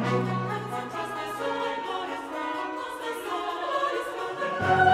Alcance, acesta